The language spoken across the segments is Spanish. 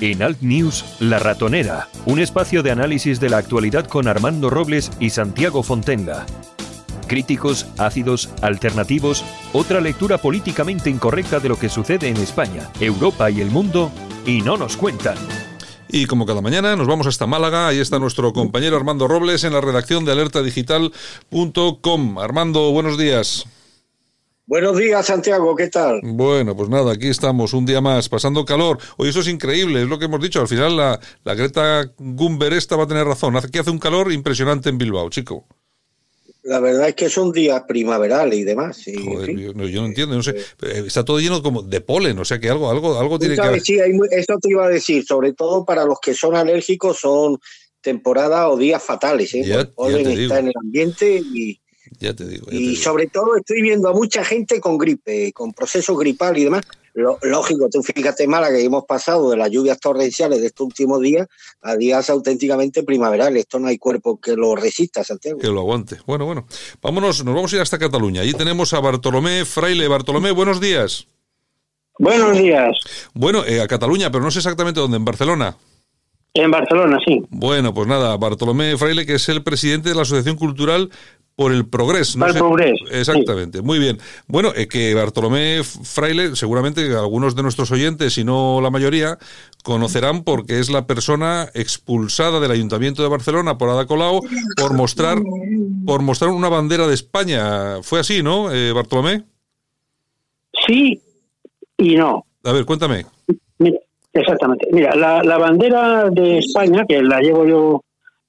en Alt News, La Ratonera, un espacio de análisis de la actualidad con Armando Robles y Santiago Fontenla. Críticos, ácidos, alternativos, otra lectura políticamente incorrecta de lo que sucede en España, Europa y el mundo, y no nos cuentan. Y como cada mañana nos vamos hasta Málaga, ahí está nuestro compañero Armando Robles en la redacción de alertadigital.com. Armando, buenos días. Buenos días, Santiago, ¿qué tal? Bueno, pues nada, aquí estamos un día más, pasando calor. Hoy eso es increíble, es lo que hemos dicho. Al final la, la Greta Gumber esta va a tener razón. Aquí hace un calor impresionante en Bilbao, chico. La verdad es que son días primaverales y demás. yo, no, entiendo, no sé. Eh, está todo lleno como de polen, o sea que algo, algo, algo tiene que. Sí, eso te iba a decir, sobre todo para los que son alérgicos, son temporada o días fatales. ¿eh? el polen está en el ambiente y ya te digo. y sobre todo estoy viendo a mucha gente con gripe, con proceso gripal y demás. lógico, tú fíjate, Mala, que hemos pasado de las lluvias torrenciales de estos últimos días a días auténticamente primaverales. Esto no hay cuerpo que lo resista, Santiago. Que lo aguante. Bueno, bueno. Vámonos, nos vamos a ir hasta Cataluña. Allí tenemos a Bartolomé Fraile. Bartolomé, buenos días. Buenos días. Bueno, eh, a Cataluña, pero no sé exactamente dónde, en Barcelona. En Barcelona, sí. Bueno, pues nada, Bartolomé Fraile, que es el presidente de la Asociación Cultural por el progreso. ¿no? el progreso. Exactamente, muy bien. Bueno, eh, que Bartolomé Fraile, seguramente algunos de nuestros oyentes, si no la mayoría, conocerán porque es la persona expulsada del Ayuntamiento de Barcelona por Ada Colau por mostrar, por mostrar una bandera de España. Fue así, ¿no, eh, Bartolomé? Sí y no. A ver, cuéntame. exactamente. Mira, la, la bandera de España, que la llevo yo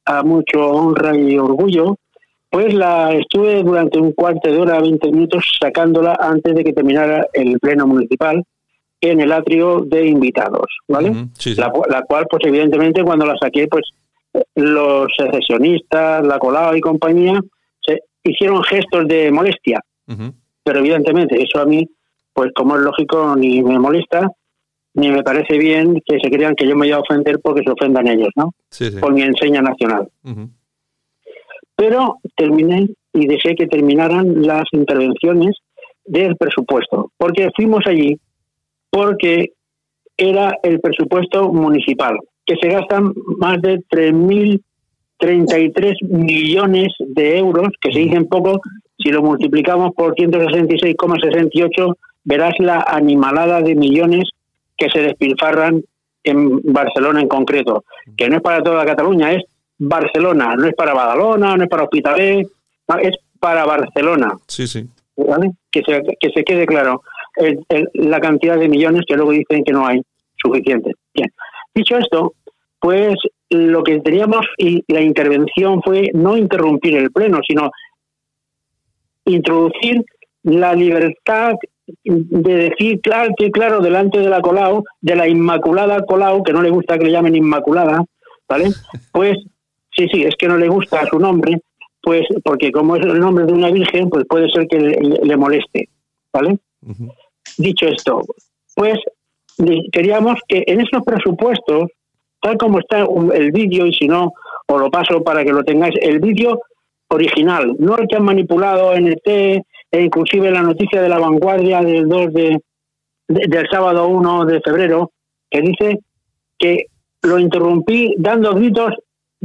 a mucho honra y orgullo, pues la estuve durante un cuarto de hora, 20 minutos, sacándola antes de que terminara el pleno municipal en el atrio de invitados, ¿vale? La, cual, pues evidentemente, cuando la saqué, pues los secesionistas, la Colau y compañía, se hicieron gestos de molestia. Pero evidentemente, eso a mí, pues como es lógico, ni me molesta, ni me parece bien que se crean que yo me voy a ofender porque se ofendan ellos, ¿no? Por mi enseña nacional. Pero terminé y dejé que terminaran las intervenciones del presupuesto, porque fuimos allí porque era el presupuesto municipal, que se gastan más de 3.033 millones de euros, que se dicen poco, si lo multiplicamos por 166,68, verás la animalada de millones que se despilfarran en Barcelona en concreto, que no es para toda Cataluña, es Barcelona, no es para Badalona, no es para Hospitalet, es para Barcelona. Sí, sí. Que, se, que se quede claro la cantidad de millones que luego dicen que no hay suficiente. Bien. Dicho esto, pues lo que teníamos y la intervención fue no interrumpir el pleno, sino introducir la libertad de decir claro que claro delante de la Colau, de la Inmaculada Colau, que no le gusta que le llamen Inmaculada, ¿vale? Pues Sí, sí, es que no le gusta su nombre, pues porque como es el nombre de una virgen, pues puede ser que le, moleste, ¿vale? Dicho esto, pues queríamos que en esos presupuestos, tal como está el vídeo, y si no, os lo paso para que lo tengáis, el vídeo original, no el que han manipulado en el T, e inclusive la noticia de la vanguardia del 2 de, del sábado 1 de febrero, que dice que lo interrumpí dando gritos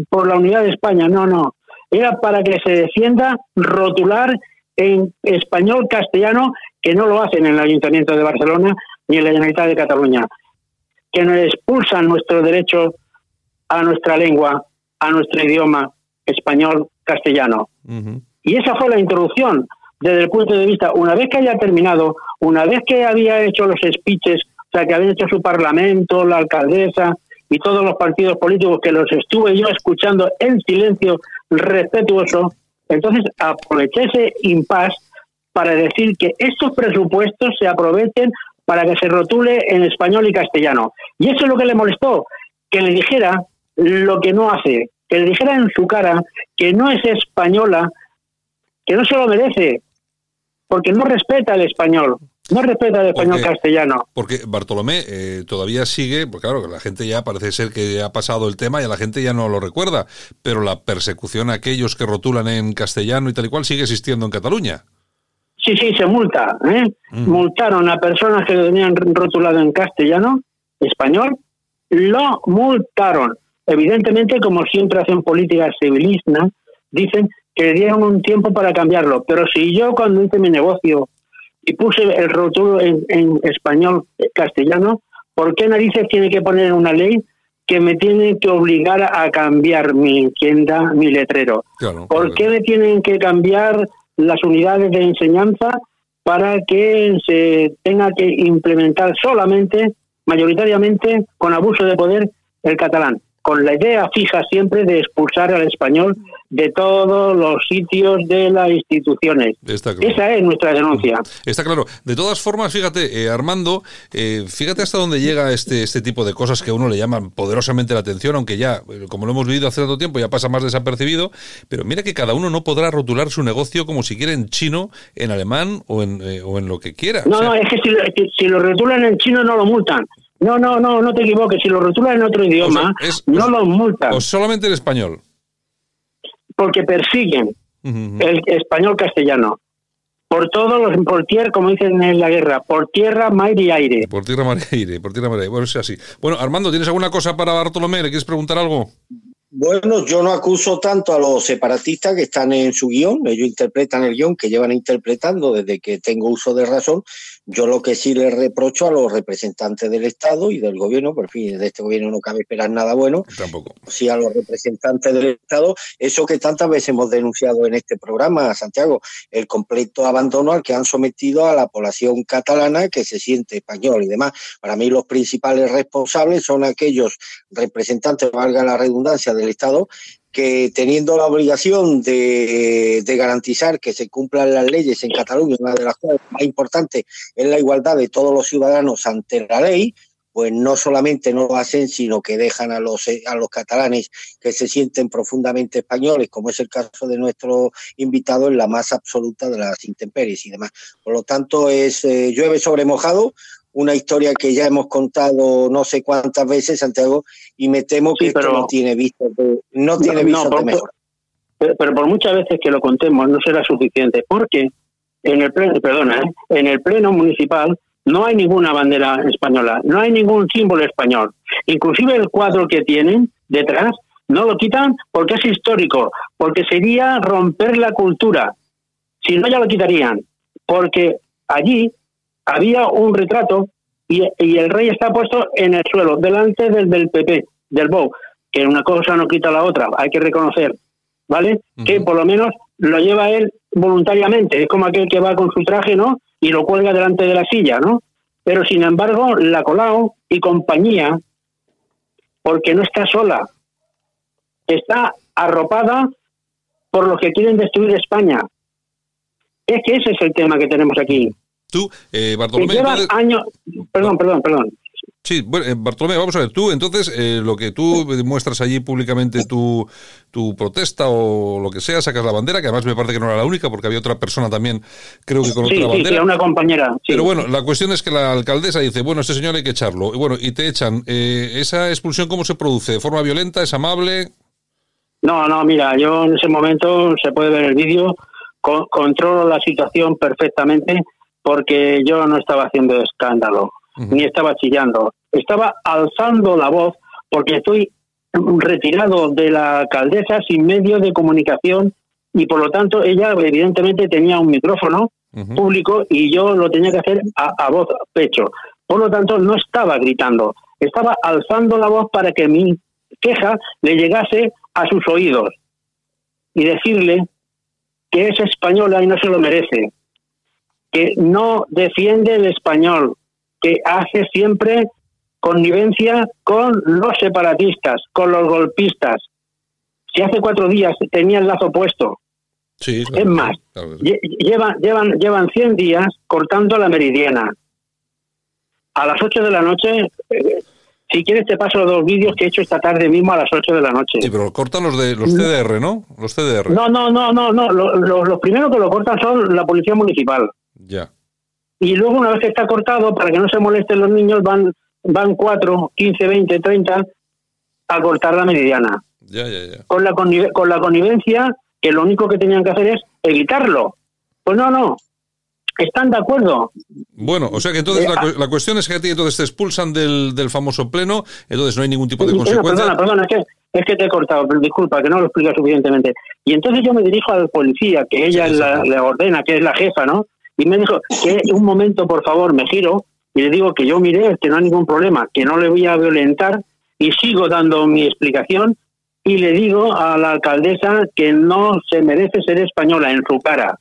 por la unidad de España, no, no. Era para que se defienda rotular en español castellano, que no lo hacen en el Ayuntamiento de Barcelona ni en la Generalitat de Cataluña, que nos expulsan nuestro derecho a nuestra lengua, a nuestro idioma español castellano. Y esa fue la introducción desde el punto de vista, una vez que haya terminado, una vez que había hecho los speeches, o sea, que había hecho su parlamento, la alcaldesa, y todos los partidos políticos que los estuve yo escuchando en silencio respetuoso, entonces aproveché ese impasse para decir que estos presupuestos se aprovechen para que se rotule en español y castellano. Y eso es lo que le molestó, que le dijera lo que no hace, que le dijera en su cara que no es española, que no se lo merece, porque no respeta el español. No respeta el español castellano. Porque Bartolomé eh, todavía sigue, porque claro, la gente ya parece ser que ha pasado el tema y a la gente ya no lo recuerda, pero la persecución a aquellos que rotulan en castellano y tal y cual sigue existiendo en Cataluña. Sí, sí, se multa. ¿eh? Mm. Multaron a personas que lo tenían rotulado en castellano, español, lo multaron. Evidentemente, como siempre hacen políticas civilistas, dicen que le dieron un tiempo para cambiarlo. Pero si yo cuando hice mi negocio y puse el rótulo en, español eh, castellano, ¿por qué narices tiene que poner una ley que me tiene que obligar a cambiar mi tienda, mi letrero? ¿Por qué me tienen que cambiar las unidades de enseñanza para que se tenga que implementar solamente, mayoritariamente, con abuso de poder, el catalán? Con la idea fija siempre de expulsar al español de todos los sitios de las instituciones. Esa es nuestra denuncia. Está claro. De todas formas, fíjate, eh, Armando, eh, fíjate hasta dónde llega este, este tipo de cosas que a uno le llaman poderosamente la atención, aunque ya, eh, como lo hemos vivido hace tanto tiempo, ya pasa más desapercibido, pero mira que cada uno no podrá rotular su negocio como si quiere en chino, en alemán o en, o en lo que quiera. No, no, es que si, si lo rotulan en chino no lo multan. No, no, no, no te equivoques. Si lo rotulan en otro idioma, no lo multan. O solamente en español. Porque persiguen el español castellano. Por todos los, por tierra, como dicen en la guerra, por tierra, mar y aire. Por tierra, mar y aire, por tierra, mar y aire. Bueno, es así. Bueno, Armando, ¿tienes alguna cosa para Bartolomé? ¿Le quieres preguntar algo? Bueno, yo no acuso tanto a los separatistas que están en su guion, ellos interpretan el guion que llevan interpretando desde que tengo uso de razón, yo lo que sí le reprocho a los representantes del Estado y del gobierno, por fin, de este gobierno no cabe esperar nada bueno. Tampoco. Sí a los representantes del Estado, eso que tantas veces hemos denunciado en este programa, Santiago, el completo abandono al que han sometido a la población catalana que se siente español y demás. Para mí los principales responsables son aquellos representantes, valga la redundancia, del Estado que teniendo la obligación de, garantizar que se cumplan las leyes en Cataluña, una de las cosas más importantes es la igualdad de todos los ciudadanos ante la ley, pues no solamente no lo hacen, sino que dejan a los, a los catalanes que se sienten profundamente españoles, como es el caso de nuestro invitado, en la más absoluta de las intemperies y demás. Por lo tanto, es eh, llueve sobre mojado, una historia que ya hemos contado no sé cuántas veces, Santiago, y me temo que esto no tiene visto de, no tiene visto de mejor. Pero, por muchas veces que lo contemos no será suficiente, porque en el pleno, perdona, ¿eh? en el pleno municipal no hay ninguna bandera española, no hay ningún símbolo español. Inclusive el cuadro que tienen detrás no lo quitan porque es histórico, porque sería romper la cultura. Si no, ya lo quitarían, porque allí había un retrato y, el rey está puesto en el suelo, delante del, del PP, del BOU, que una cosa no quita la otra, hay que reconocer, ¿vale? Que por lo menos lo lleva él voluntariamente, es como aquel que va con su traje, ¿no? Y lo cuelga delante de la silla, ¿no? Pero sin embargo, la Colau y compañía, porque no está sola, está arropada por los que quieren destruir España. Es que ese es el tema que tenemos aquí. Tú, eh, Bartolomé... años... Perdón, perdón, perdón. Sí, bueno, eh, Bartolomé, vamos a ver, tú entonces eh, lo que tú muestras allí públicamente tu, tu protesta o lo que sea, sacas la bandera, que además me parece que no era la única porque había otra persona también, creo que con otra bandera. Sí, una compañera. Pero bueno, la cuestión es que la alcaldesa dice, bueno, este señor hay que echarlo. Y bueno, y te echan. ¿Esa expulsión cómo se produce? ¿De forma violenta? ¿Es amable? No, no, mira, yo en ese momento, se puede ver el vídeo, controlo la situación perfectamente porque yo no estaba haciendo escándalo, ni estaba chillando, estaba alzando la voz porque estoy retirado de la alcaldesa sin medio de comunicación y por lo tanto ella evidentemente tenía un micrófono público y yo lo tenía que hacer a, a voz pecho. Por lo tanto no estaba gritando, estaba alzando la voz para que mi queja le llegase a sus oídos y decirle que es española y no se lo merece, que no defiende el español, que hace siempre connivencia con los separatistas, con los golpistas. Si hace cuatro días tenía el lazo puesto. Sí, es más, llevan, llevan, llevan 100 días cortando la meridiana. a las 8 de la noche, eh, si quieres te paso los dos vídeos que he hecho esta tarde mismo a las 8 de la noche. Sí, pero cortan los de los CDR, ¿no? Los CDR. No, no, no, no, no. Los, los, los primeros que lo cortan son la policía municipal. Ya. Y luego una vez que está cortado, para que no se molesten los niños, van van 4, 15, 20, 30 a cortar la meridiana. Ya, ya, ya. Con la, con la connivencia que lo único que tenían que hacer es evitarlo. Pues no, no. Están de acuerdo. Bueno, o sea que entonces Eh, la, ah. la cuestión es que a ti entonces te expulsan del, del famoso pleno, entonces no hay ningún tipo de Perdona, consecuencia. perdona, perdona, es que, es que te he cortado, pero disculpa, que no lo explica suficientemente. Y entonces yo me dirijo al policía, que ella Sí, la- le ordena, que es la jefa, ¿no? Y me dijo que un momento, por favor, me giro y le digo que yo miré, que no hay ningún problema, que no le voy a violentar y sigo dando mi explicación y le digo a la alcaldesa que no se merece ser española en su cara.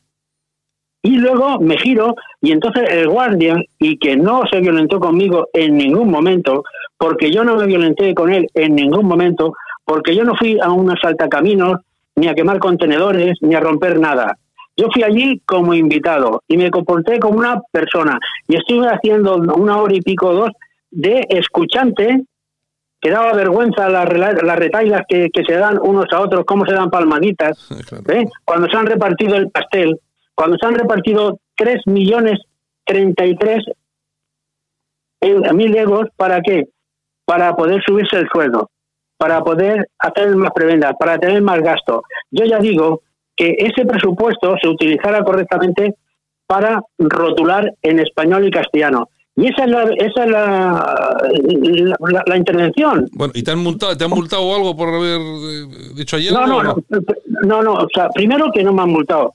Y luego me giro y entonces el guardia, y que no se violentó conmigo en ningún momento, porque yo no me violenté con él en ningún momento, porque yo no fui a un asaltacaminos, ni a quemar contenedores, ni a romper nada. Yo fui allí como invitado y me comporté como una persona y estuve haciendo una hora y pico, dos, de escuchante, que daba vergüenza las, las retailas que, que se dan unos a otros, cómo se dan palmaditas. ¿eh? cuando se han repartido el pastel, cuando se han repartido 3 millones 33 eu- mil euros, ¿para qué? Para poder subirse el sueldo, para poder hacer más prebendas, para tener más gasto. Yo ya digo que ese presupuesto se utilizara correctamente para rotular en español y castellano. Y esa es la, esa es la, la, la- la intervención. Bueno, ¿y te han multado, te han multado o algo por haber eh, dicho ayer? No, no, o no, no, no, o sea, primero que no me han multado.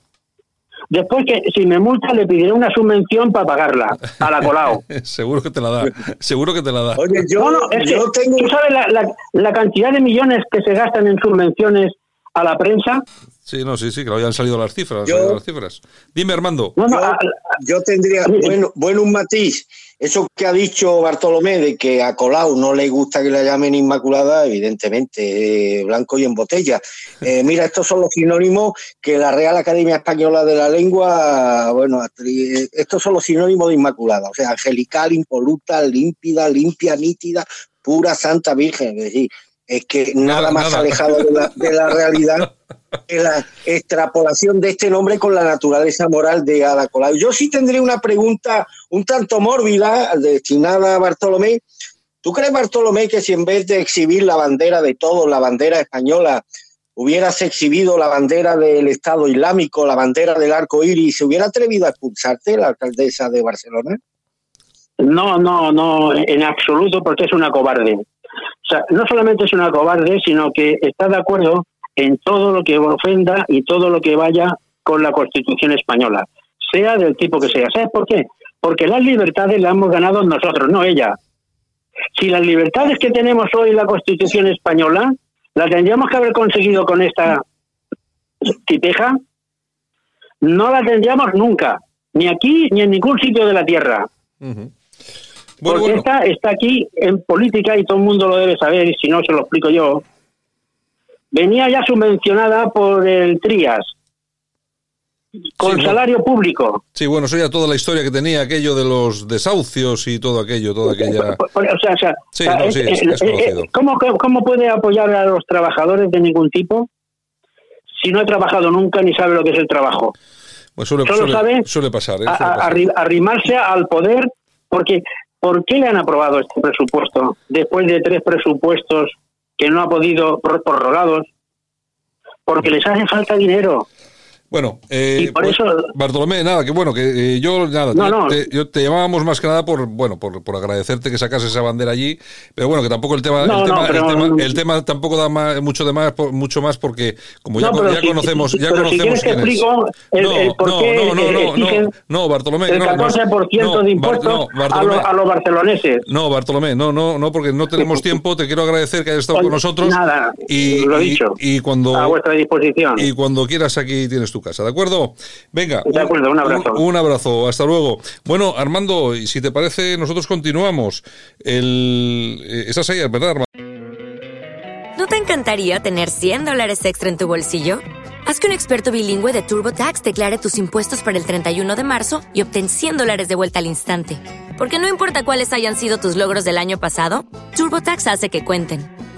Después que si me multa le pediré una subvención para pagarla a la Colau. Seguro que te la da, seguro que te la da. Oye, yo, no, no, es que, tengo ¿tú sabes la, la, la cantidad de millones que se gastan en subvenciones a la prensa? Sí, no, sí, sí, que lo habían salido las cifras, han Yo- salido las cifras. Dime, Armando. No, no, yo, yo tendría, bueno, bueno, un matiz. Eso que ha dicho Bartolomé de que a Colau no le gusta que la llamen Inmaculada, evidentemente, eh, blanco y en botella. Eh, mira, estos son los sinónimos que la Real Academia Española de la Lengua, bueno, atri- estos son los sinónimos de Inmaculada, o sea, angelical, impoluta, límpida, limpia, nítida, pura, santa, virgen. Es decir, es que nada, Nada, más nada. alejado de la, de la realidad que la extrapolación de este nombre con la naturaleza moral de Ada Colau. Yo sí tendría una pregunta un tanto mórbida destinada a Bartolomé. ¿Tú crees, Bartolomé, que si en vez de exhibir la bandera de todos, la bandera española, hubieras exhibido la bandera del Estado Islámico, la bandera del arco iris, se hubiera atrevido a expulsarte la alcaldesa de Barcelona? no, no, no, en absoluto, porque es una cobarde. O sea, no solamente es una cobarde, sino que está de acuerdo en todo lo que ofenda y todo lo que vaya con la Constitución española, sea del tipo que sea. ¿Sabes por qué? Porque las libertades las hemos ganado nosotros, no ella. Si las libertades que tenemos hoy en la Constitución española las tendríamos que haber conseguido con esta tipeja, no la tendríamos nunca, ni aquí ni en ningún sitio de la Tierra. Bueno, Porque bueno. esta está aquí en política y todo el mundo lo debe saber, y si no se lo explico yo. Venía ya subvencionada por el Trias, con Sí, salario público. Sí, bueno, eso ya toda la historia que tenía aquello de los desahucios y todo aquello, toda aquella... O sea. ¿cómo, cómo puede apoyar a los trabajadores de ningún tipo si no ha trabajado nunca ni sabe lo que es el trabajo? Pues suele, Solo suele- sabe suele pasar, ¿eh? a- arrimarse al poder, porque ¿por qué le han aprobado este presupuesto después de tres presupuestos que no ha podido pror- prorrogados? Porque les hace falta dinero. Bueno, eh, por pues, eso- Bartolomé, nada, que bueno, que eh, yo nada, No, te, no. te- yo te llamábamos más que nada por bueno, por, por agradecerte que sacas esa bandera allí, pero bueno, que tampoco el tema, No, el, tema no, pero- el tema, el tema tampoco da más- mucho de más, mucho más porque como ya, si- conocemos, si- ya pero si conocemos que quién es. el- el por no, qué no, no, no, exigen no, no, Bartolomé, el no, no, 14% no, de impuestos a, los- a los barceloneses. no, Bartolomé, no, no, no, porque no tenemos tiempo. Te quiero agradecer que hayas estado Oye, con nosotros. nada, y, lo he y- dicho. y cuando A vuestra disposición. y cuando quieras aquí tienes tu casa, ¿de acuerdo? Venga. De acuerdo, un abrazo. Un, abrazo, hasta luego. Bueno, Armando, y si te parece, nosotros continuamos. El, eh, estás ahí, ¿verdad, Armando? ¿No te encantaría tener 100 dólares extra en tu bolsillo? Haz que un experto bilingüe de TurboTax declare tus impuestos para el 31 de marzo y obtén 100 dólares de vuelta al instante. Porque no importa cuáles hayan sido tus logros del año pasado, TurboTax hace que cuenten.